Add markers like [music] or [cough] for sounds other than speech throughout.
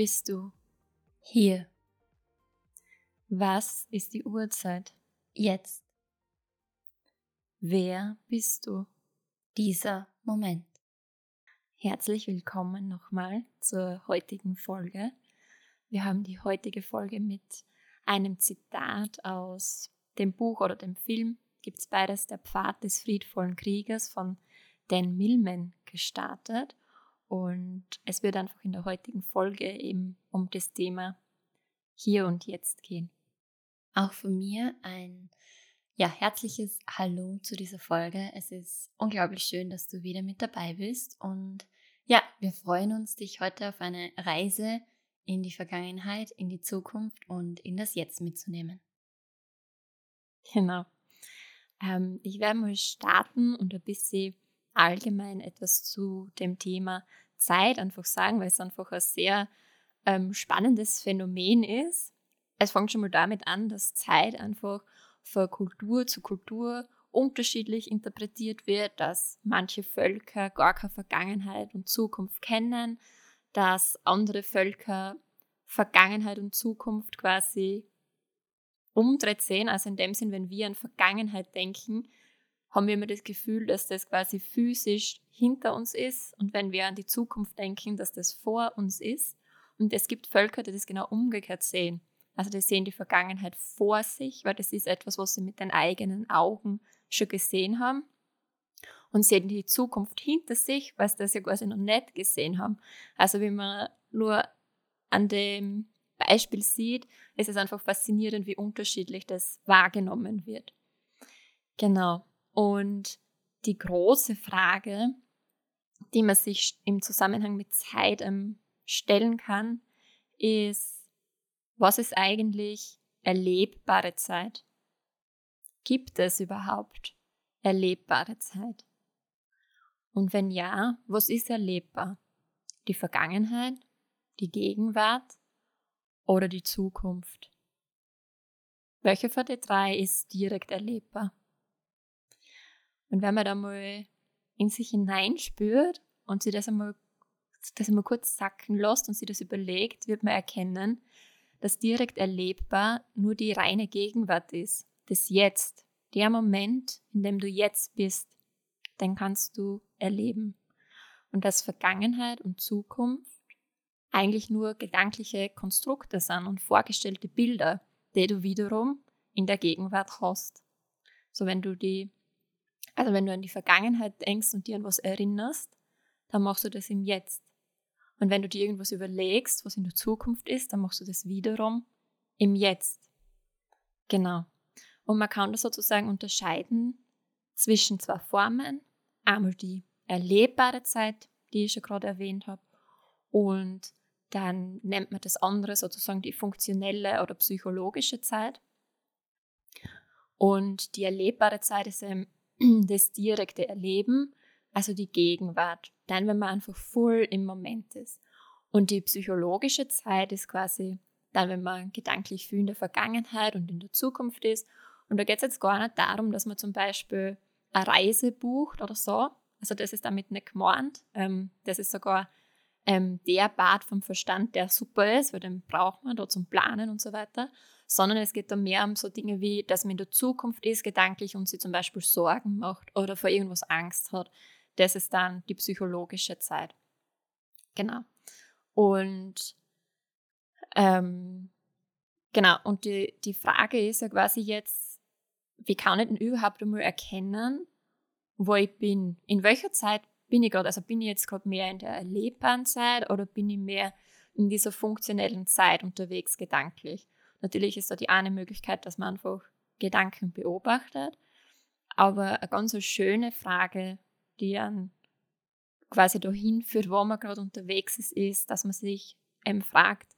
Bist du? Hier. Was ist die Uhrzeit? Jetzt. Wer bist du? Dieser Moment. Herzlich willkommen nochmal zur heutigen Folge. Wir haben die heutige Folge mit einem Zitat aus dem Buch oder dem Film, gibt es beides, Der Pfad des friedvollen Kriegers von Dan Millman gestartet. Und es wird einfach in der heutigen Folge eben um das Thema hier und jetzt gehen. Auch von mir ein ja, herzliches Hallo zu dieser Folge. Es ist unglaublich schön, dass du wieder mit dabei bist. Und ja, wir freuen uns, dich heute auf eine Reise in die Vergangenheit, in die Zukunft und in das Jetzt mitzunehmen. Genau. Ähm, ich werde mal starten und ein bisschen allgemein etwas zu dem Thema Zeit einfach sagen, weil es einfach ein sehr ähm, spannendes Phänomen ist. Es fängt schon mal damit an, dass Zeit einfach von Kultur zu Kultur unterschiedlich interpretiert wird, dass manche Völker gar keine Vergangenheit und Zukunft kennen, dass andere Völker Vergangenheit und Zukunft quasi umdreht sehen. Also in dem Sinn, wenn wir an Vergangenheit denken, haben wir immer das Gefühl, dass das quasi physisch hinter uns ist und wenn wir an die Zukunft denken, dass das vor uns ist. Und es gibt Völker, die das genau umgekehrt sehen. Also die sehen die Vergangenheit vor sich, weil das ist etwas, was sie mit den eigenen Augen schon gesehen haben. Und sehen die Zukunft hinter sich, weil sie das ja quasi noch nicht gesehen haben. Also wie man nur an dem Beispiel sieht, ist es einfach faszinierend, wie unterschiedlich das wahrgenommen wird. Genau. Und die große Frage, die man sich im Zusammenhang mit Zeit ähm, stellen kann, ist, was ist eigentlich erlebbare Zeit? Gibt es überhaupt erlebbare Zeit? Und wenn ja, was ist erlebbar? Die Vergangenheit, die Gegenwart oder die Zukunft? Welche von den drei ist direkt erlebbar? Und wenn man da mal in sich hineinspürt und sich das einmal, das einmal kurz sacken lässt und sich das überlegt, wird man erkennen, dass direkt erlebbar nur die reine Gegenwart ist, das Jetzt, der Moment, in dem du jetzt bist, den kannst du erleben. Und dass Vergangenheit und Zukunft eigentlich nur gedankliche Konstrukte sind und vorgestellte Bilder, die du wiederum in der Gegenwart hast. So wenn du die also wenn du an die Vergangenheit denkst und dir an was erinnerst, dann machst du das im Jetzt. Und wenn du dir irgendwas überlegst, was in der Zukunft ist, dann machst du das wiederum im Jetzt. Genau. Und man kann das sozusagen unterscheiden zwischen zwei Formen. Einmal die erlebbare Zeit, die ich schon gerade erwähnt habe, und dann nennt man das andere sozusagen die funktionelle oder psychologische Zeit. Und die erlebbare Zeit ist eben [clears throat] das direkte Erleben, also die Gegenwart. Dann, wenn man einfach voll im Moment ist. Und die psychologische Zeit ist quasi dann, wenn man gedanklich viel in der Vergangenheit und in der Zukunft ist. Und da geht es jetzt gar nicht darum, dass man zum Beispiel eine Reise bucht oder so. Also das ist damit nicht gemeint. Ähm, das ist sogar ähm, der Part vom Verstand, der super ist, weil den braucht man da zum Planen und so weiter sondern es geht da mehr um so Dinge wie, dass man in der Zukunft ist, gedanklich und sich zum Beispiel Sorgen macht oder vor irgendwas Angst hat. Das ist dann die psychologische Zeit. Genau. Und ähm, genau, und die, die Frage ist ja quasi jetzt, wie kann ich denn überhaupt einmal erkennen, wo ich bin? In welcher Zeit bin ich gerade? Also bin ich jetzt gerade mehr in der erlebbaren Zeit oder bin ich mehr in dieser funktionellen Zeit unterwegs gedanklich? Natürlich ist da die eine Möglichkeit, dass man einfach Gedanken beobachtet. Aber eine ganz schöne Frage, die an quasi dahin führt, wo man gerade unterwegs ist, ist, dass man sich eben fragt,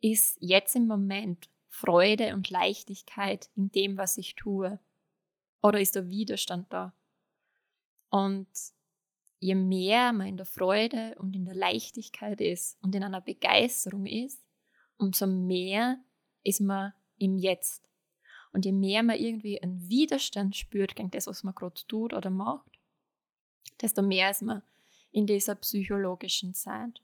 ist jetzt im Moment Freude und Leichtigkeit in dem, was ich tue? Oder ist der Widerstand da? Und je mehr man in der Freude und in der Leichtigkeit ist und in einer Begeisterung ist, umso mehr ist man im Jetzt. Und je mehr man irgendwie einen Widerstand spürt gegen das, was man gerade tut oder macht, desto mehr ist man in dieser psychologischen Zeit.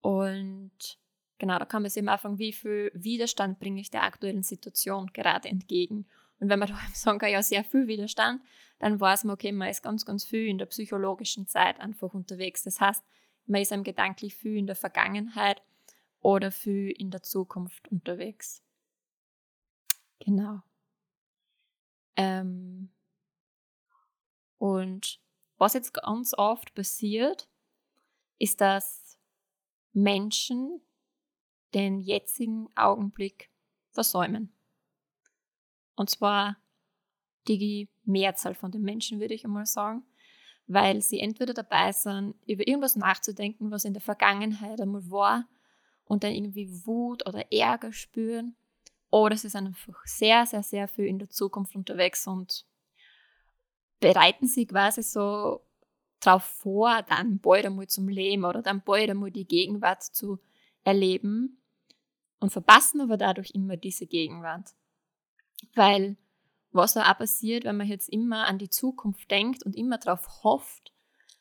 Und genau, da kann man sich immer fragen, wie viel Widerstand bringe ich der aktuellen Situation gerade entgegen. Und wenn man da [laughs] sagen kann, ja, sehr viel Widerstand, dann weiß man, okay, man ist ganz, ganz viel in der psychologischen Zeit einfach unterwegs. Das heißt, man ist einem gedanklich viel in der Vergangenheit oder viel in der Zukunft unterwegs. Genau. Ähm, und was jetzt ganz oft passiert, ist, dass Menschen den jetzigen Augenblick versäumen. Und zwar die Mehrzahl von den Menschen, würde ich einmal sagen, weil sie entweder dabei sind, über irgendwas nachzudenken, was in der Vergangenheit einmal war und dann irgendwie Wut oder Ärger spüren, oder sie sind einfach sehr, sehr, sehr viel in der Zukunft unterwegs und bereiten sich quasi so darauf vor, dann bald einmal zum Leben oder dann bald einmal die Gegenwart zu erleben und verpassen aber dadurch immer diese Gegenwart. Weil was auch passiert, wenn man jetzt immer an die Zukunft denkt und immer darauf hofft,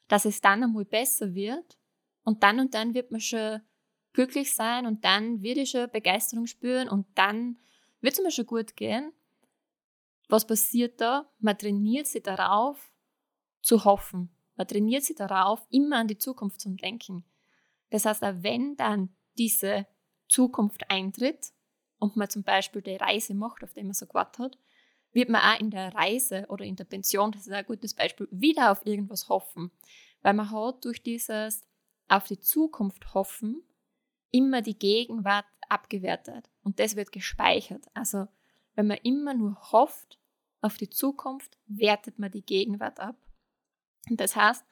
dass es dann einmal besser wird und dann und dann wird man schon glücklich sein und dann wird ich schon Begeisterung spüren und dann wird es mir schon gut gehen. Was passiert da? Man trainiert sich darauf zu hoffen. Man trainiert sich darauf, immer an die Zukunft zu denken. Das heißt, auch wenn dann diese Zukunft eintritt und man zum Beispiel die Reise macht, auf die man so gewartet hat, wird man auch in der Reise oder in der Pension, das ist ein gutes Beispiel, wieder auf irgendwas hoffen. Weil man hat durch dieses auf die Zukunft hoffen immer die Gegenwart abgewertet und das wird gespeichert. Also wenn man immer nur hofft auf die Zukunft, wertet man die Gegenwart ab. Und das heißt,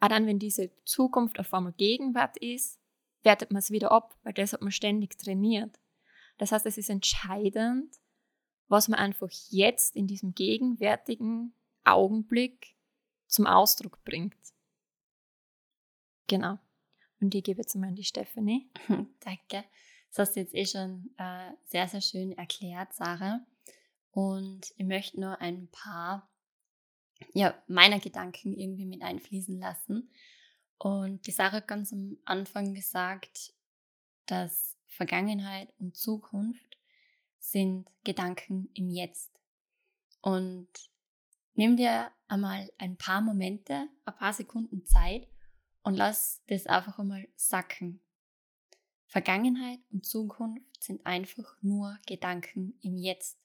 auch dann, wenn diese Zukunft auf einmal Gegenwart ist, wertet man es wieder ab, weil das hat man ständig trainiert. Das heißt, es ist entscheidend, was man einfach jetzt in diesem gegenwärtigen Augenblick zum Ausdruck bringt. Genau. Und ich gebe jetzt mal an die Stephanie. [laughs] Danke. Das hast du jetzt eh schon äh, sehr, sehr schön erklärt, Sarah. Und ich möchte nur ein paar ja, meiner Gedanken irgendwie mit einfließen lassen. Und die Sarah hat ganz am Anfang gesagt, dass Vergangenheit und Zukunft sind Gedanken im Jetzt. Und nimm dir einmal ein paar Momente, ein paar Sekunden Zeit und lass das einfach einmal sacken. Vergangenheit und Zukunft sind einfach nur Gedanken im Jetzt.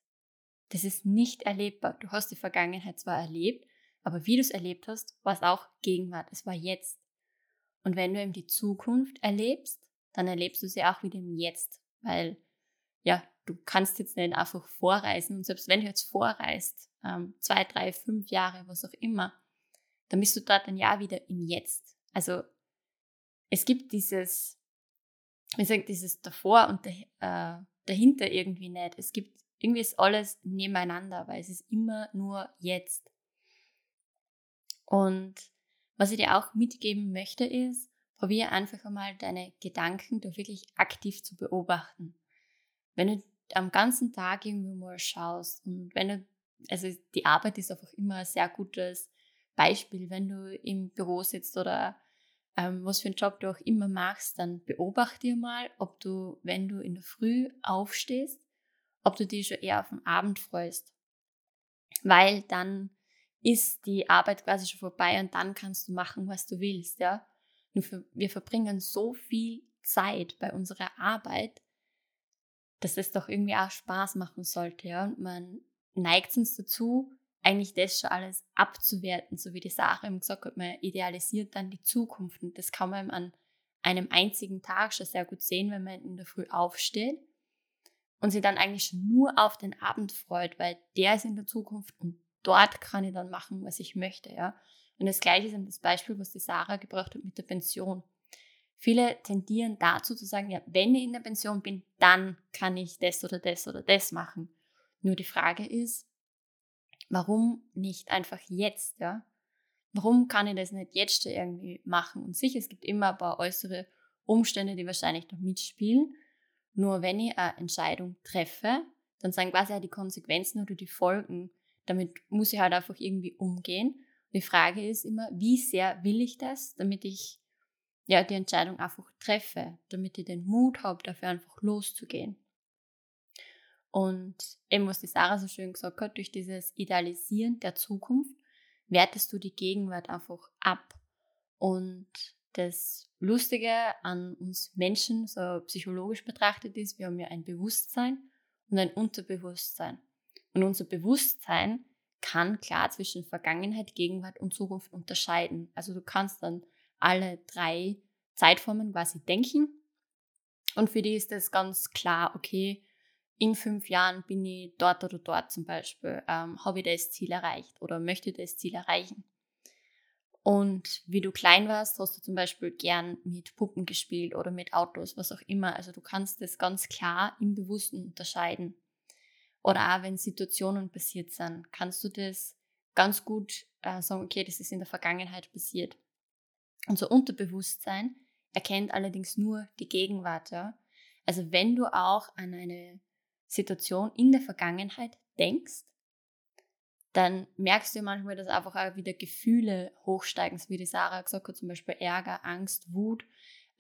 Das ist nicht erlebbar. Du hast die Vergangenheit zwar erlebt, aber wie du es erlebt hast, war es auch Gegenwart. Es war jetzt. Und wenn du eben die Zukunft erlebst, dann erlebst du sie auch wieder im Jetzt. Weil, ja, du kannst jetzt nicht einfach vorreisen. Und selbst wenn du jetzt vorreist, ähm, zwei, drei, fünf Jahre, was auch immer, dann bist du dort ein Jahr wieder im Jetzt. Also es gibt dieses, wie gesagt, dieses davor und äh, dahinter irgendwie nicht. Es gibt irgendwie ist alles nebeneinander, weil es ist immer nur jetzt. Und was ich dir auch mitgeben möchte, ist, probiere einfach einmal deine Gedanken da wirklich aktiv zu beobachten. Wenn du am ganzen Tag irgendwie mal schaust und wenn du, also die Arbeit ist einfach immer ein sehr gutes Beispiel, wenn du im Büro sitzt oder ähm, was für einen Job du auch immer machst, dann beobachte dir mal, ob du, wenn du in der Früh aufstehst, ob du dich schon eher auf den Abend freust. Weil dann ist die Arbeit quasi schon vorbei und dann kannst du machen, was du willst, ja. Wir verbringen so viel Zeit bei unserer Arbeit, dass es doch irgendwie auch Spaß machen sollte, ja. Und man neigt uns dazu, eigentlich das schon alles abzuwerten, so wie die Sache eben gesagt hat, man idealisiert dann die Zukunft und das kann man an einem einzigen Tag schon sehr gut sehen, wenn man in der Früh aufsteht und sich dann eigentlich nur auf den Abend freut, weil der ist in der Zukunft und dort kann ich dann machen, was ich möchte, ja. Und das gleiche ist eben das Beispiel, was die Sarah gebracht hat mit der Pension. Viele tendieren dazu zu sagen, ja, wenn ich in der Pension bin, dann kann ich das oder das oder das machen. Nur die Frage ist, warum nicht einfach jetzt, ja? Warum kann ich das nicht jetzt irgendwie machen? Und sicher, es gibt immer ein paar äußere Umstände, die wahrscheinlich noch mitspielen. Nur wenn ich eine Entscheidung treffe, dann sind quasi auch die Konsequenzen oder die Folgen. Damit muss ich halt einfach irgendwie umgehen. Die Frage ist immer, wie sehr will ich das, damit ich ja die Entscheidung einfach treffe, damit ich den Mut habe, dafür einfach loszugehen. Und eben, was die Sarah so schön gesagt hat, durch dieses Idealisieren der Zukunft wertest du die Gegenwart einfach ab. Und das Lustige an uns Menschen, so psychologisch betrachtet ist, wir haben ja ein Bewusstsein und ein Unterbewusstsein. Und unser Bewusstsein kann klar zwischen Vergangenheit, Gegenwart und Zukunft unterscheiden. Also du kannst dann alle drei Zeitformen quasi denken. Und für die ist es ganz klar, okay, in fünf Jahren bin ich dort oder dort zum Beispiel, ähm, habe ich das Ziel erreicht oder möchte das Ziel erreichen. Und wie du klein warst, hast du zum Beispiel gern mit Puppen gespielt oder mit Autos, was auch immer. Also du kannst das ganz klar im Bewussten unterscheiden. Oder auch wenn Situationen passiert sind, kannst du das ganz gut äh, sagen, okay, das ist in der Vergangenheit passiert. Unser Unterbewusstsein erkennt allerdings nur die Gegenwart. Ja? Also wenn du auch an eine Situation in der Vergangenheit denkst, dann merkst du manchmal, dass einfach auch wieder Gefühle hochsteigen, so wie die Sarah gesagt hat, zum Beispiel Ärger, Angst, Wut,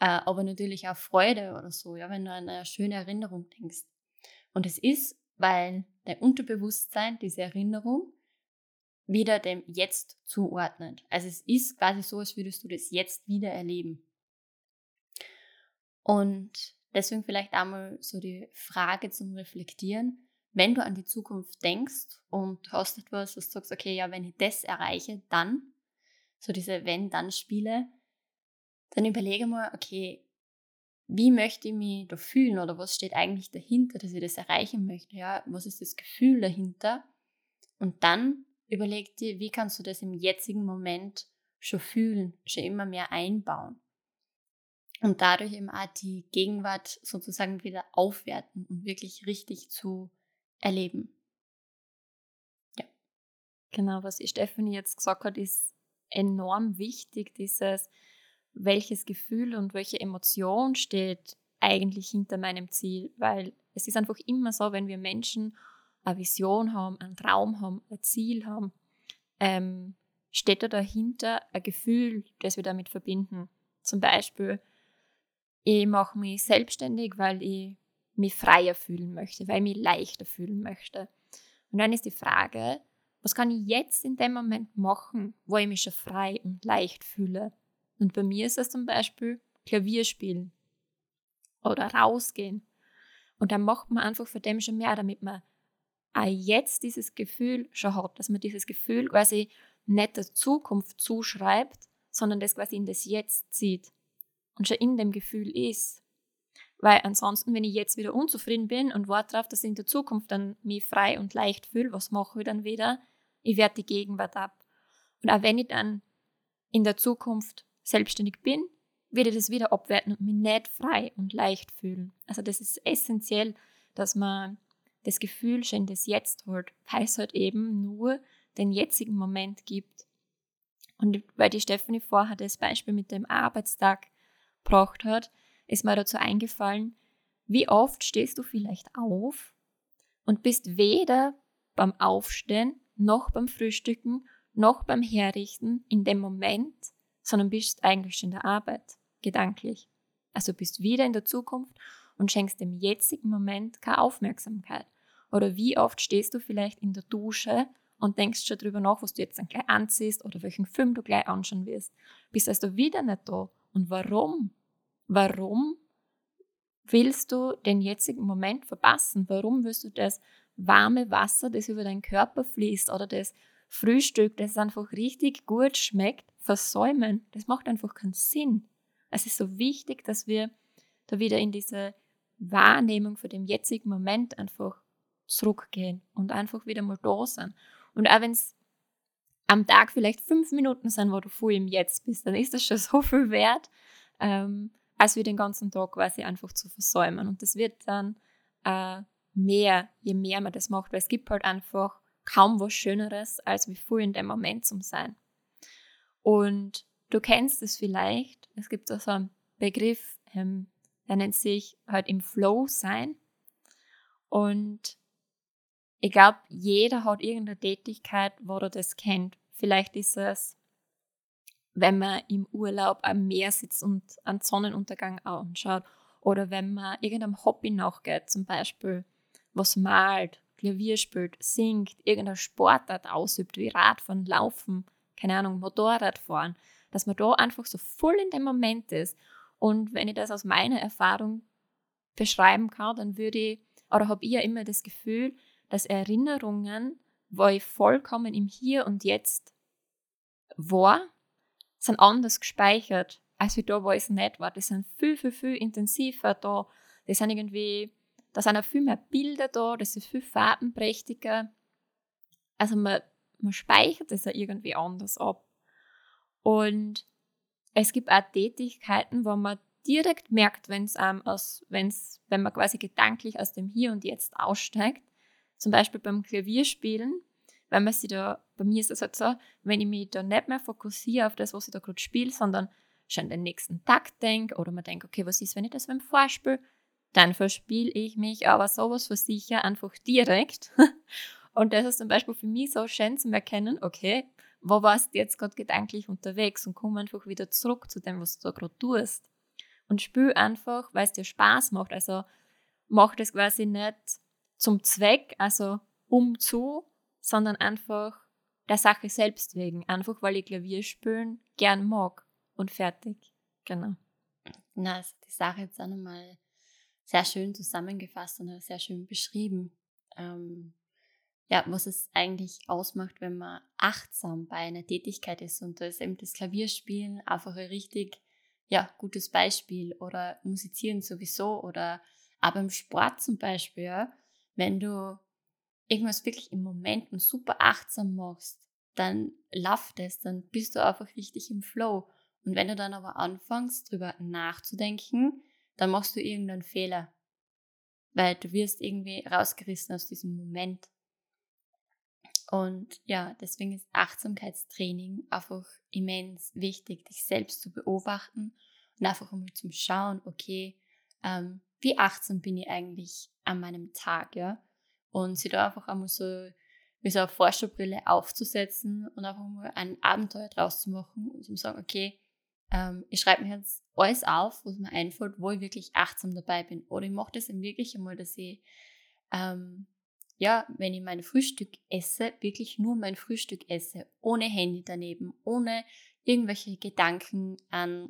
äh, aber natürlich auch Freude oder so, ja, wenn du an eine schöne Erinnerung denkst. Und es ist, weil dein Unterbewusstsein diese Erinnerung wieder dem Jetzt zuordnet. Also es ist quasi so, als würdest du das jetzt wieder erleben. Und Deswegen vielleicht einmal so die Frage zum Reflektieren. Wenn du an die Zukunft denkst und hast etwas, was du sagst, okay, ja, wenn ich das erreiche, dann, so diese Wenn-Dann-Spiele, dann überlege mal, okay, wie möchte ich mich da fühlen oder was steht eigentlich dahinter, dass ich das erreichen möchte? Ja, was ist das Gefühl dahinter? Und dann überleg dir, wie kannst du das im jetzigen Moment schon fühlen, schon immer mehr einbauen und dadurch eben auch die Gegenwart sozusagen wieder aufwerten und wirklich richtig zu erleben. Ja. Genau, was Stephanie jetzt gesagt hat, ist enorm wichtig, dieses, welches Gefühl und welche Emotion steht eigentlich hinter meinem Ziel, weil es ist einfach immer so, wenn wir Menschen eine Vision haben, einen Traum haben, ein Ziel haben, ähm, steht da dahinter ein Gefühl, das wir damit verbinden. Zum Beispiel, ich mache mich selbstständig, weil ich mich freier fühlen möchte, weil ich mich leichter fühlen möchte. Und dann ist die Frage, was kann ich jetzt in dem Moment machen, wo ich mich schon frei und leicht fühle? Und bei mir ist es zum Beispiel Klavier spielen oder rausgehen. Und dann macht man einfach für dem schon mehr, damit man auch jetzt dieses Gefühl schon hat, dass man dieses Gefühl quasi nicht der Zukunft zuschreibt, sondern das quasi in das Jetzt zieht und schon in dem Gefühl ist. Weil ansonsten, wenn ich jetzt wieder unzufrieden bin und warte darauf, dass ich in der Zukunft dann mich frei und leicht fühle, was mache ich dann wieder? Ich werde die Gegenwart ab. Und auch wenn ich dann in der Zukunft selbstständig bin, werde ich das wieder abwerten und mich nicht frei und leicht fühlen. Also das ist essentiell, dass man das Gefühl schon das Jetzt holt, weil es halt eben nur den jetzigen Moment gibt. Und weil die Stephanie vorher das Beispiel mit dem Arbeitstag gebracht hat, ist mir dazu eingefallen, wie oft stehst du vielleicht auf und bist weder beim Aufstehen noch beim Frühstücken noch beim Herrichten in dem Moment, sondern bist eigentlich schon in der Arbeit, gedanklich. Also bist wieder in der Zukunft und schenkst dem jetzigen Moment keine Aufmerksamkeit. Oder wie oft stehst du vielleicht in der Dusche und denkst schon drüber nach, was du jetzt dann gleich anziehst oder welchen Film du gleich anschauen wirst. Bist also wieder nicht da. Und warum? Warum willst du den jetzigen Moment verpassen? Warum willst du das warme Wasser, das über deinen Körper fließt oder das Frühstück, das einfach richtig gut schmeckt, versäumen? Das macht einfach keinen Sinn. Es ist so wichtig, dass wir da wieder in diese Wahrnehmung für den jetzigen Moment einfach zurückgehen und einfach wieder mal da sind. Und auch wenn es am Tag vielleicht fünf Minuten sind, wo du voll im Jetzt bist, dann ist das schon so viel wert, ähm, als wir den ganzen Tag quasi einfach zu versäumen. Und das wird dann äh, mehr, je mehr man das macht, weil es gibt halt einfach kaum was Schöneres, als wie voll in dem Moment zu sein. Und du kennst es vielleicht, es gibt auch so einen Begriff, ähm, der nennt sich halt im Flow sein. Und ich glaube, jeder hat irgendeine Tätigkeit, wo er das kennt. Vielleicht ist es, wenn man im Urlaub am Meer sitzt und einen Sonnenuntergang anschaut. Oder wenn man irgendeinem Hobby nachgeht, zum Beispiel was malt, Klavier spielt, singt, irgendeine Sportart ausübt, wie Radfahren, Laufen, keine Ahnung, Motorradfahren, dass man da einfach so voll in dem Moment ist. Und wenn ich das aus meiner Erfahrung beschreiben kann, dann würde ich, oder habe ich ja immer das Gefühl, dass Erinnerungen, wo ich vollkommen im Hier und Jetzt war, sind anders gespeichert, als wie da, wo ich es nicht war. Die sind viel, viel, viel intensiver da. Die sind irgendwie, da sind auch viel mehr Bilder da, das ist viel farbenprächtiger. Also man, man speichert es ja irgendwie anders ab. Und es gibt auch Tätigkeiten, wo man direkt merkt, wenn es aus, wenn's, wenn man quasi gedanklich aus dem Hier und Jetzt aussteigt. Zum Beispiel beim Klavierspielen, wenn man sich da, bei mir ist es halt so, wenn ich mich da nicht mehr fokussiere auf das, was ich da gerade spiele, sondern schon den nächsten Takt denke oder man denkt, okay, was ist, wenn ich das beim Vorspiel, dann verspiele ich mich aber sowas für sicher einfach direkt. [laughs] und das ist zum Beispiel für mich so schön zu erkennen, okay, wo warst du jetzt gerade gedanklich unterwegs und komm einfach wieder zurück zu dem, was du da gerade tust. Und spül einfach, weil es dir Spaß macht. Also mach das quasi nicht zum Zweck, also um zu, sondern einfach der Sache selbst wegen. Einfach weil ich Klavier spielen gern mag und fertig. Genau. Na, also die Sache jetzt auch nochmal sehr schön zusammengefasst und sehr schön beschrieben. Ähm, ja, was es eigentlich ausmacht, wenn man achtsam bei einer Tätigkeit ist. Und da ist eben das Klavierspielen einfach ein richtig ja, gutes Beispiel oder Musizieren sowieso oder aber im Sport zum Beispiel, ja, wenn du irgendwas wirklich im Moment und super achtsam machst, dann läuft es, dann bist du einfach richtig im Flow. Und wenn du dann aber anfängst, drüber nachzudenken, dann machst du irgendeinen Fehler. Weil du wirst irgendwie rausgerissen aus diesem Moment. Und ja, deswegen ist Achtsamkeitstraining einfach immens wichtig, dich selbst zu beobachten und einfach einmal zum Schauen, okay, ähm, wie achtsam bin ich eigentlich an meinem Tag, ja? Und sich da einfach einmal so wie so eine Forscherbrille aufzusetzen und einfach mal ein Abenteuer draus zu machen und zu sagen, okay, ähm, ich schreibe mir jetzt alles auf, was mir einfällt, wo ich wirklich achtsam dabei bin. Oder ich mache das eben wirklich einmal, dass ich ähm, ja, wenn ich mein Frühstück esse, wirklich nur mein Frühstück esse, ohne Handy daneben, ohne irgendwelche Gedanken an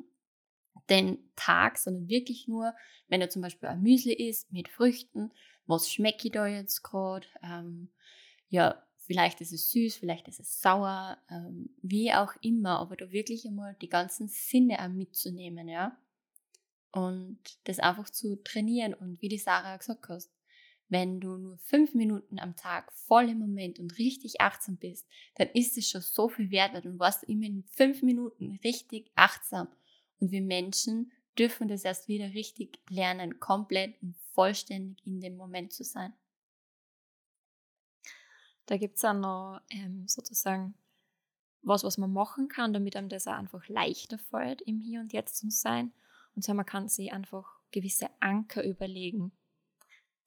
den Tag, sondern wirklich nur, wenn er zum Beispiel ein Müsli isst mit Früchten, was schmecke ich da jetzt gerade? Ähm, ja, vielleicht ist es süß, vielleicht ist es sauer, ähm, wie auch immer, aber da wirklich einmal die ganzen Sinne auch mitzunehmen, ja. Und das einfach zu trainieren und wie die Sarah gesagt hast, wenn du nur fünf Minuten am Tag voll im Moment und richtig achtsam bist, dann ist es schon so viel wert, weil dann warst du immer in fünf Minuten richtig achtsam. Und wir Menschen dürfen das erst wieder richtig lernen, komplett und vollständig in dem Moment zu sein. Da gibt es auch noch ähm, sozusagen was, was man machen kann, damit einem das auch einfach leichter fällt, im Hier und Jetzt zu sein. Und zwar, man kann sich einfach gewisse Anker überlegen.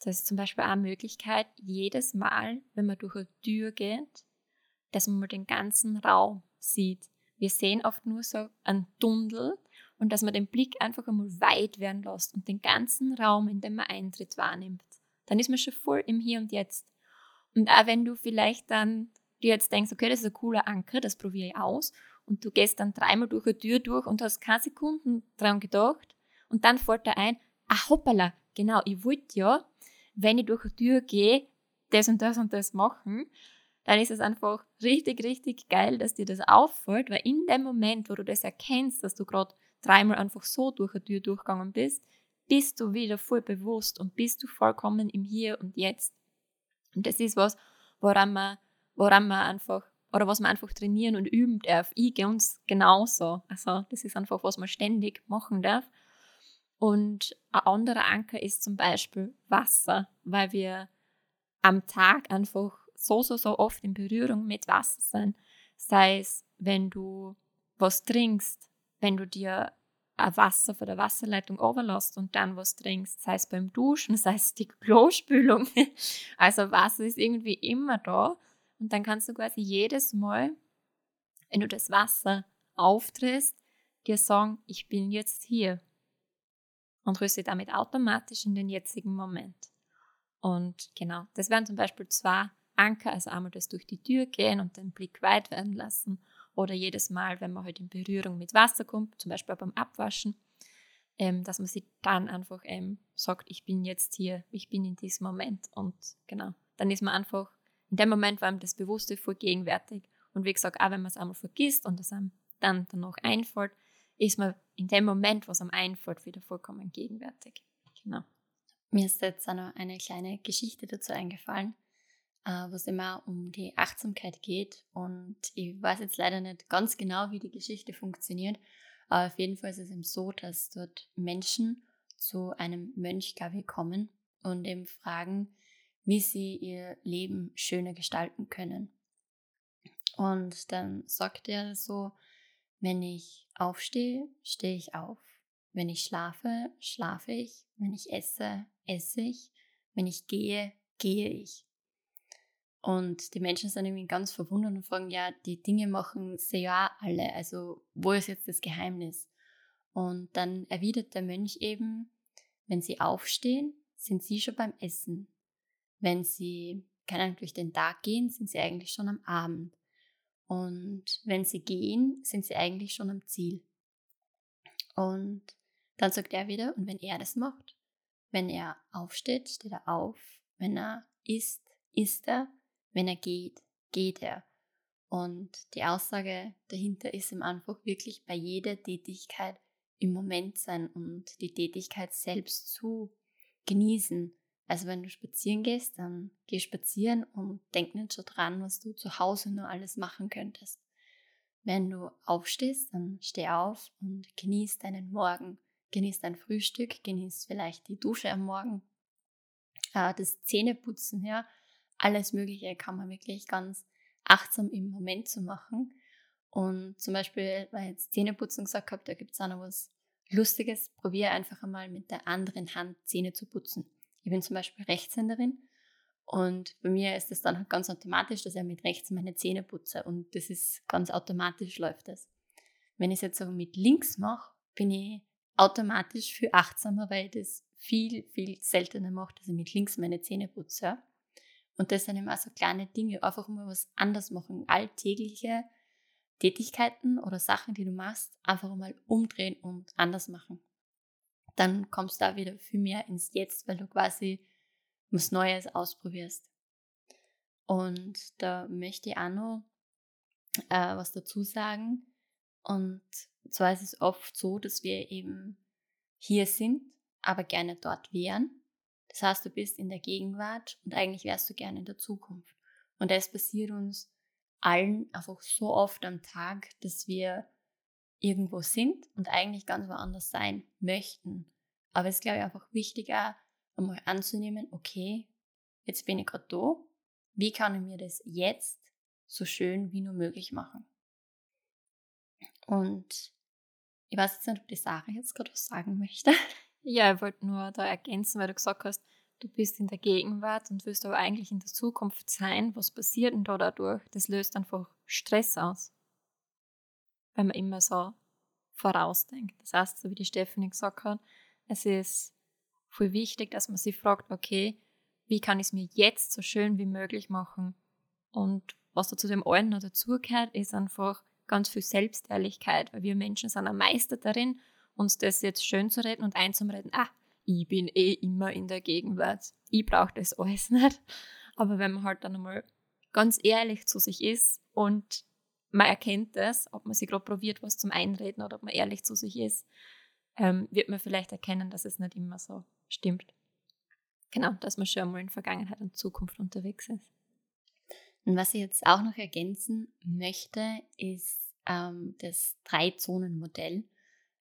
Das ist zum Beispiel auch eine Möglichkeit, jedes Mal, wenn man durch eine Tür geht, dass man mal den ganzen Raum sieht. Wir sehen oft nur so einen Tunnel und dass man den Blick einfach einmal weit werden lässt und den ganzen Raum, in dem man eintritt, wahrnimmt. Dann ist man schon voll im Hier und Jetzt. Und auch wenn du vielleicht dann dir jetzt denkst, okay, das ist ein cooler Anker, das probiere ich aus, und du gehst dann dreimal durch eine Tür durch und hast keine Sekunden dran gedacht, und dann fällt dir ein, ah hoppala, genau, ich wollte ja wenn ich durch die Tür gehe, das und das und das machen, dann ist es einfach richtig, richtig geil, dass dir das auffällt, weil in dem Moment, wo du das erkennst, dass du gerade dreimal einfach so durch die Tür durchgegangen bist, bist du wieder voll bewusst und bist du vollkommen im Hier und Jetzt. Und das ist was, woran man, woran man einfach oder was man einfach trainieren und üben darf. Ich ganz genauso. Also das ist einfach, was man ständig machen darf. Und ein anderer Anker ist zum Beispiel Wasser, weil wir am Tag einfach so, so, so oft in Berührung mit Wasser sind. Sei es, wenn du was trinkst, wenn du dir Wasser von der Wasserleitung overlässt und dann was trinkst, sei es beim Duschen, sei es die Klospülung. [laughs] Also Wasser ist irgendwie immer da und dann kannst du quasi jedes Mal, wenn du das Wasser auftrittst, dir sagen, ich bin jetzt hier und rüste damit automatisch in den jetzigen Moment. Und genau, das wären zum Beispiel zwei Anker, also einmal das durch die Tür gehen und den Blick weit werden lassen oder jedes Mal, wenn man halt in Berührung mit Wasser kommt, zum Beispiel beim Abwaschen, ähm, dass man sich dann einfach ähm, sagt, ich bin jetzt hier, ich bin in diesem Moment und genau, dann ist man einfach in dem Moment war ihm das Bewusste voll gegenwärtig. Und wie gesagt, auch wenn man es einmal vergisst und es einem dann danach einfällt, ist man in dem Moment, was einem einfällt, wieder vollkommen gegenwärtig. Genau. Mir ist jetzt auch noch eine kleine Geschichte dazu eingefallen, wo es immer um die Achtsamkeit geht. Und ich weiß jetzt leider nicht ganz genau, wie die Geschichte funktioniert, aber auf jeden Fall ist es eben so, dass dort Menschen zu einem Mönch, glaube ich, kommen und eben fragen, wie sie ihr Leben schöner gestalten können. Und dann sagt er so, wenn ich aufstehe, stehe ich auf. Wenn ich schlafe, schlafe ich. Wenn ich esse, esse ich. Wenn ich gehe, gehe ich. Und die Menschen sind irgendwie ganz verwundert und fragen, ja, die Dinge machen sie ja alle. Also, wo ist jetzt das Geheimnis? Und dann erwidert der Mönch eben, wenn sie aufstehen, sind sie schon beim Essen. Wenn sie, keine Ahnung, durch den Tag gehen, sind sie eigentlich schon am Abend. Und wenn sie gehen, sind sie eigentlich schon am Ziel. Und dann sagt er wieder, und wenn er das macht, wenn er aufsteht, steht er auf. Wenn er isst, isst er. Wenn er geht, geht er. Und die Aussage dahinter ist ihm einfach wirklich bei jeder Tätigkeit im Moment sein und die Tätigkeit selbst zu genießen. Also wenn du spazieren gehst, dann geh spazieren und denk nicht so dran, was du zu Hause nur alles machen könntest. Wenn du aufstehst, dann steh auf und genieß deinen Morgen. Genieß dein Frühstück, genieß vielleicht die Dusche am Morgen, äh, das Zähneputzen, ja. Alles Mögliche kann man wirklich ganz achtsam im Moment zu machen. Und zum Beispiel, weil ich jetzt Zähneputzen gesagt habe, da gibt es auch noch was Lustiges. Probiere einfach einmal mit der anderen Hand Zähne zu putzen. Ich bin zum Beispiel Rechtshänderin und bei mir ist es dann halt ganz automatisch, dass ich mit rechts meine Zähne putze und das ist ganz automatisch läuft das. Wenn ich es jetzt aber mit links mache, bin ich automatisch viel achtsamer, weil ich das viel, viel seltener mache, dass ich mit links meine Zähne putze. Und das sind immer so kleine Dinge, einfach mal was anders machen, alltägliche Tätigkeiten oder Sachen, die du machst, einfach mal umdrehen und anders machen dann kommst du da wieder viel mehr ins Jetzt, weil du quasi was Neues ausprobierst. Und da möchte ich auch noch äh, was dazu sagen. Und zwar ist es oft so, dass wir eben hier sind, aber gerne dort wären. Das heißt, du bist in der Gegenwart und eigentlich wärst du gerne in der Zukunft. Und das passiert uns allen einfach so oft am Tag, dass wir irgendwo sind und eigentlich ganz woanders sein möchten. Aber es ist, glaube ich, einfach wichtiger, einmal anzunehmen, okay, jetzt bin ich gerade da. Wie kann ich mir das jetzt so schön wie nur möglich machen? Und ich weiß jetzt nicht, ob die Sarah jetzt gerade was sagen möchte. [laughs] Ja, ich wollte nur da ergänzen, weil du gesagt hast, du bist in der Gegenwart und willst aber eigentlich in der Zukunft sein. Was passiert denn da dadurch? Das löst einfach Stress aus. Wenn man immer so vorausdenkt. Das heißt, so wie die Stephanie gesagt hat, es ist voll wichtig, dass man sich fragt, okay, wie kann ich es mir jetzt so schön wie möglich machen? Und was da zu dem allen noch dazugehört, ist einfach ganz viel Selbstehrlichkeit, weil wir Menschen sind am Meister darin, uns das jetzt schön zu reden und einzureden, ah, ich bin eh immer in der Gegenwart, ich brauche das alles [laughs] nicht. Aber wenn man halt dann einmal ganz ehrlich zu sich ist und man erkennt das, ob man sich gerade probiert, was zum Einreden oder ob man ehrlich zu sich ist, ähm, wird man vielleicht erkennen, dass es nicht immer so stimmt. Genau, dass man schon einmal in Vergangenheit und Zukunft unterwegs ist. Und was ich jetzt auch noch ergänzen möchte, ist ähm, das Drei-Zonen-Modell.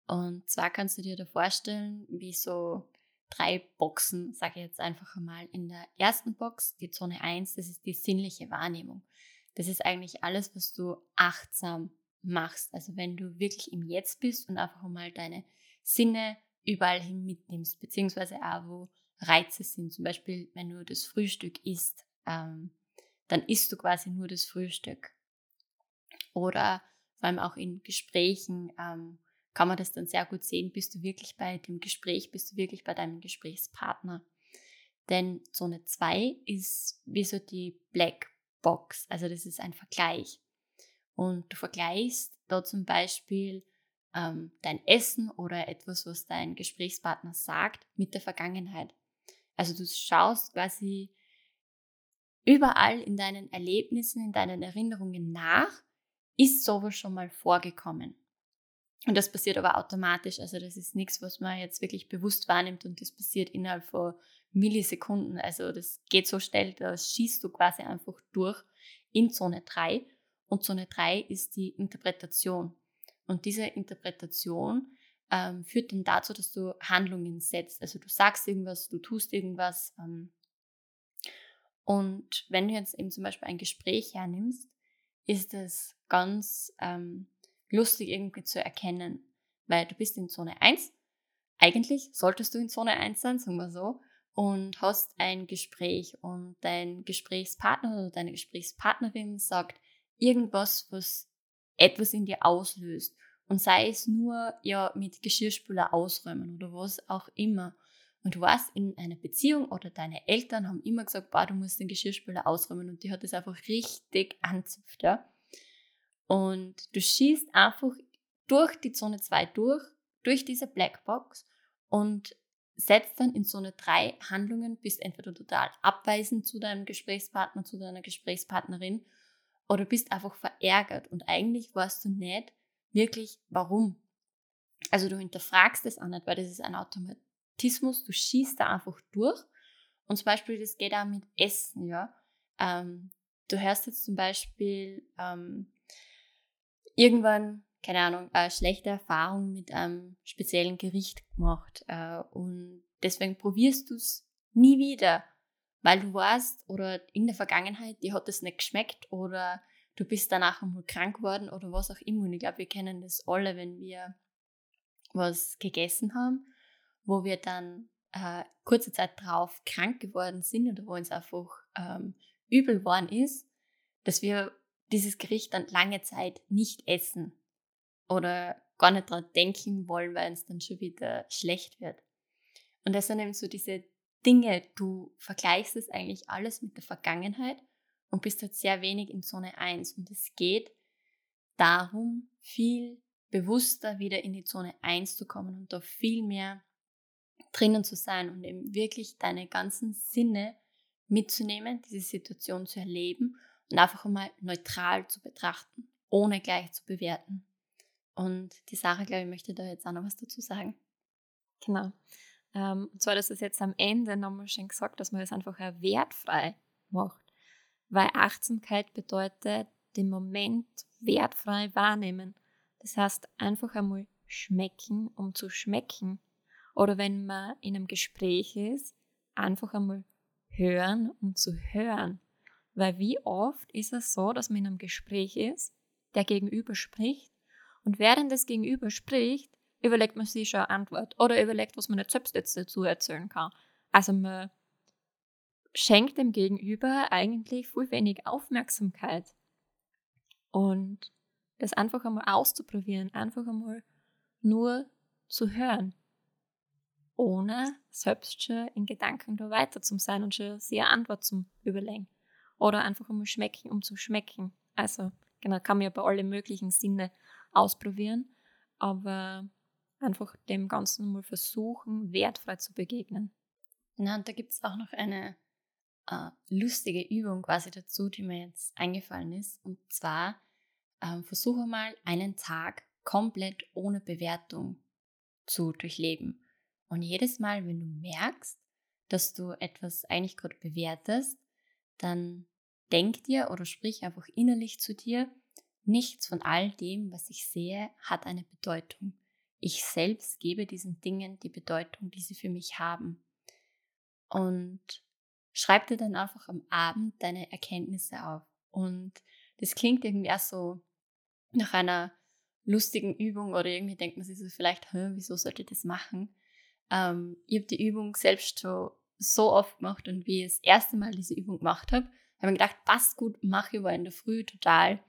Und zwar kannst du dir da vorstellen, wie so drei Boxen, sage ich jetzt einfach einmal. In der ersten Box, die Zone 1, das ist die sinnliche Wahrnehmung. Das ist eigentlich alles, was du achtsam machst. Also wenn du wirklich im Jetzt bist und einfach mal deine Sinne überall hin mitnimmst, beziehungsweise auch wo Reize sind. Zum Beispiel, wenn du das Frühstück isst, ähm, dann isst du quasi nur das Frühstück. Oder vor allem auch in Gesprächen ähm, kann man das dann sehr gut sehen, bist du wirklich bei dem Gespräch, bist du wirklich bei deinem Gesprächspartner. Denn Zone 2 ist wie so die Black Box, also das ist ein Vergleich. Und du vergleichst da zum Beispiel ähm, dein Essen oder etwas, was dein Gesprächspartner sagt, mit der Vergangenheit. Also du schaust quasi überall in deinen Erlebnissen, in deinen Erinnerungen nach, ist sowas schon mal vorgekommen. Und das passiert aber automatisch. Also das ist nichts, was man jetzt wirklich bewusst wahrnimmt und das passiert innerhalb von Millisekunden. Also das geht so schnell, da schießt du quasi einfach durch in Zone 3. Und Zone 3 ist die Interpretation. Und diese Interpretation ähm, führt dann dazu, dass du Handlungen setzt. Also du sagst irgendwas, du tust irgendwas. Ähm, und wenn du jetzt eben zum Beispiel ein Gespräch hernimmst, ist es ganz ähm, lustig irgendwie zu erkennen, weil du bist in Zone 1. Eigentlich solltest du in Zone 1 sein, sagen wir so, und hast ein Gespräch und dein Gesprächspartner oder deine Gesprächspartnerin sagt irgendwas, was etwas in dir auslöst. Und sei es nur ja mit Geschirrspüler ausräumen oder was auch immer. Und du warst in einer Beziehung oder deine Eltern haben immer gesagt, boah, du musst den Geschirrspüler ausräumen und die hat das einfach richtig anzupft, ja. Und du schießt einfach durch die Zone 2 durch, durch diese Blackbox und setzt dann in Zone 3 Handlungen, bist entweder total abweisend zu deinem Gesprächspartner, zu deiner Gesprächspartnerin oder bist einfach verärgert und eigentlich weißt du nicht wirklich, warum. Also du hinterfragst es auch nicht, weil das ist ein Automatismus, du schießt da einfach durch. Und zum Beispiel, das geht auch mit Essen, ja. Ähm, du hörst jetzt zum Beispiel ähm, irgendwann, keine Ahnung, eine schlechte Erfahrung mit einem speziellen Gericht gemacht äh, und deswegen probierst du es nie wieder, weil du weißt oder in der Vergangenheit, dir hat es nicht geschmeckt oder du bist danach einmal krank geworden oder was auch immer. Und ich glaube, wir kennen das alle, wenn wir was gegessen haben, wo wir dann äh, kurze Zeit drauf krank geworden sind oder wo uns einfach ähm, übel geworden ist, dass wir dieses Gericht dann lange Zeit nicht essen oder gar nicht dran denken wollen, weil es dann schon wieder schlecht wird. Und das sind eben so diese Dinge, du vergleichst es eigentlich alles mit der Vergangenheit und bist halt sehr wenig in Zone 1. Und es geht darum, viel bewusster wieder in die Zone 1 zu kommen und da viel mehr drinnen zu sein und eben wirklich deine ganzen Sinne mitzunehmen, diese Situation zu erleben und einfach einmal neutral zu betrachten, ohne gleich zu bewerten. Und die Sarah, glaube ich, möchte da jetzt auch noch was dazu sagen. Genau. Ähm, und zwar, dass es jetzt am Ende nochmal schön gesagt, dass man das einfach wertfrei macht. Weil Achtsamkeit bedeutet, den Moment wertfrei wahrnehmen. Das heißt, einfach einmal schmecken, um zu schmecken. Oder wenn man in einem Gespräch ist, einfach einmal hören, um zu hören. Weil wie oft ist es so, dass man in einem Gespräch ist, der Gegenüber spricht und während das Gegenüber spricht, überlegt man sich schon eine Antwort oder überlegt, was man nicht selbst jetzt dazu erzählen kann. Also man schenkt dem Gegenüber eigentlich viel wenig Aufmerksamkeit. Und das einfach einmal auszuprobieren, einfach einmal nur zu hören, ohne selbst schon in Gedanken da weiter zu sein und schon sehr Antwort zum Überlegen. Oder einfach einmal schmecken, um zu schmecken. Also, genau, kann man ja bei allen möglichen Sinne ausprobieren, aber einfach dem Ganzen mal versuchen, wertfrei zu begegnen. Na, und da gibt es auch noch eine äh, lustige Übung quasi dazu, die mir jetzt eingefallen ist. Und zwar ähm, versuche mal einen Tag komplett ohne Bewertung zu durchleben. Und jedes Mal, wenn du merkst, dass du etwas eigentlich gerade bewertest, dann denk dir oder sprich einfach innerlich zu dir, nichts von all dem, was ich sehe, hat eine Bedeutung. Ich selbst gebe diesen Dingen die Bedeutung, die sie für mich haben. Und schreib dir dann einfach am Abend deine Erkenntnisse auf. Und das klingt irgendwie auch so nach einer lustigen Übung oder irgendwie denkt man sich so vielleicht, wieso sollte ich das machen? Ähm, ich habe die Übung selbst schon so oft gemacht und wie ich das erste Mal diese Übung gemacht habe, habe ich gedacht, passt gut, mache ich, war in der Früh total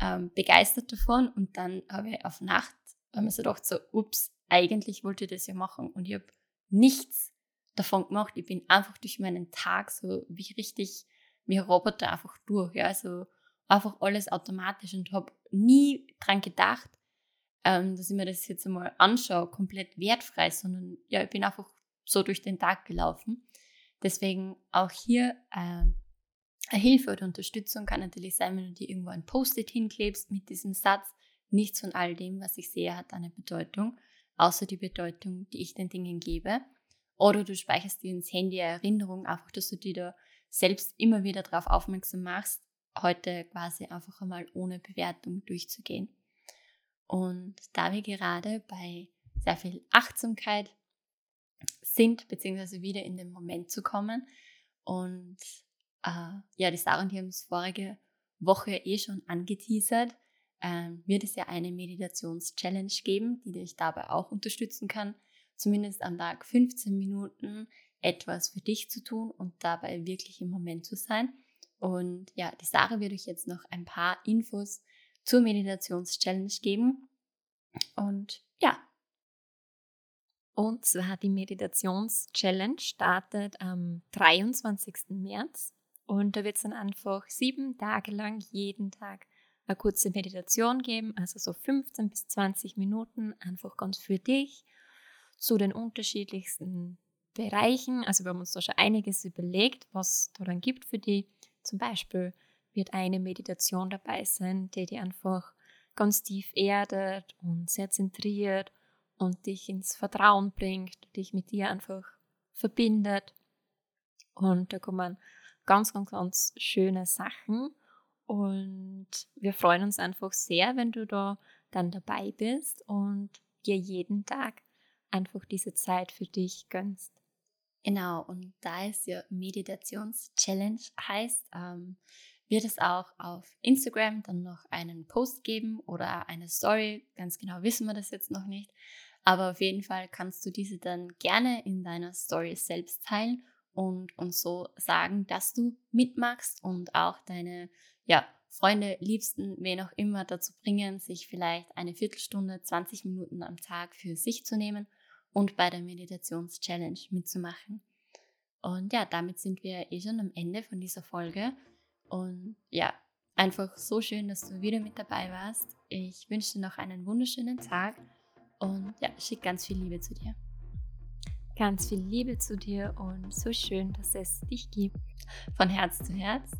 ähm, begeistert davon und dann habe ich auf Nacht, habe mir so gedacht, so, ups, eigentlich wollte ich das ja machen und ich habe nichts davon gemacht. Ich bin einfach durch meinen Tag so wie richtig wie Roboter einfach durch, ja, also einfach alles automatisch und habe nie dran gedacht, ähm, dass ich mir das jetzt einmal anschaue, komplett wertfrei, sondern ja, ich bin einfach so durch den Tag gelaufen. Deswegen auch hier äh, eine Hilfe oder Unterstützung kann natürlich sein, wenn du dir irgendwo ein Post-it hinklebst mit diesem Satz, nichts von all dem, was ich sehe, hat eine Bedeutung, außer die Bedeutung, die ich den Dingen gebe. Oder du speicherst dir ins Handy Erinnerung, einfach, dass du dir da selbst immer wieder darauf aufmerksam machst, heute quasi einfach einmal ohne Bewertung durchzugehen. Und da wir gerade bei sehr viel Achtsamkeit sind, beziehungsweise wieder in den Moment zu kommen. Und äh, ja, die Sarah und die haben es vorige Woche eh schon angeteasert, äh, wird es ja eine Meditations-Challenge geben, die dich dabei auch unterstützen kann, zumindest am Tag 15 Minuten etwas für dich zu tun und dabei wirklich im Moment zu sein. Und ja, die Sarah wird euch jetzt noch ein paar Infos zur Meditations-Challenge geben. Und ja, und zwar die Meditations-Challenge startet am 23. März und da wird es dann einfach sieben Tage lang jeden Tag eine kurze Meditation geben, also so 15 bis 20 Minuten, einfach ganz für dich zu den unterschiedlichsten Bereichen. Also wir haben uns da schon einiges überlegt, was da dann gibt für die. Zum Beispiel wird eine Meditation dabei sein, die dir einfach ganz tief erdet und sehr zentriert und dich ins Vertrauen bringt, dich mit dir einfach verbindet. Und da kommen ganz, ganz, ganz schöne Sachen. Und wir freuen uns einfach sehr, wenn du da dann dabei bist und dir jeden Tag einfach diese Zeit für dich gönnst. Genau, und da es ja Meditations-Challenge heißt, ähm, wird es auch auf Instagram dann noch einen Post geben oder eine Story. Ganz genau wissen wir das jetzt noch nicht. Aber auf jeden Fall kannst du diese dann gerne in deiner Story selbst teilen und uns so sagen, dass du mitmachst und auch deine ja, Freunde, Liebsten, wen auch immer dazu bringen, sich vielleicht eine Viertelstunde, 20 Minuten am Tag für sich zu nehmen und bei der Meditations-Challenge mitzumachen. Und ja, damit sind wir eh schon am Ende von dieser Folge. Und ja, einfach so schön, dass du wieder mit dabei warst. Ich wünsche dir noch einen wunderschönen Tag und ja, schick ganz viel Liebe zu dir. Ganz viel Liebe zu dir und so schön, dass es dich gibt. Von Herz zu Herz.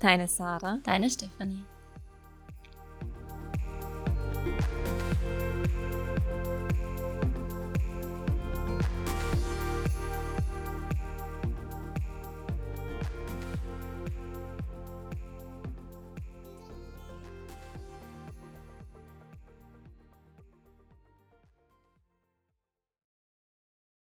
Deine Sarah. Deine Stefanie.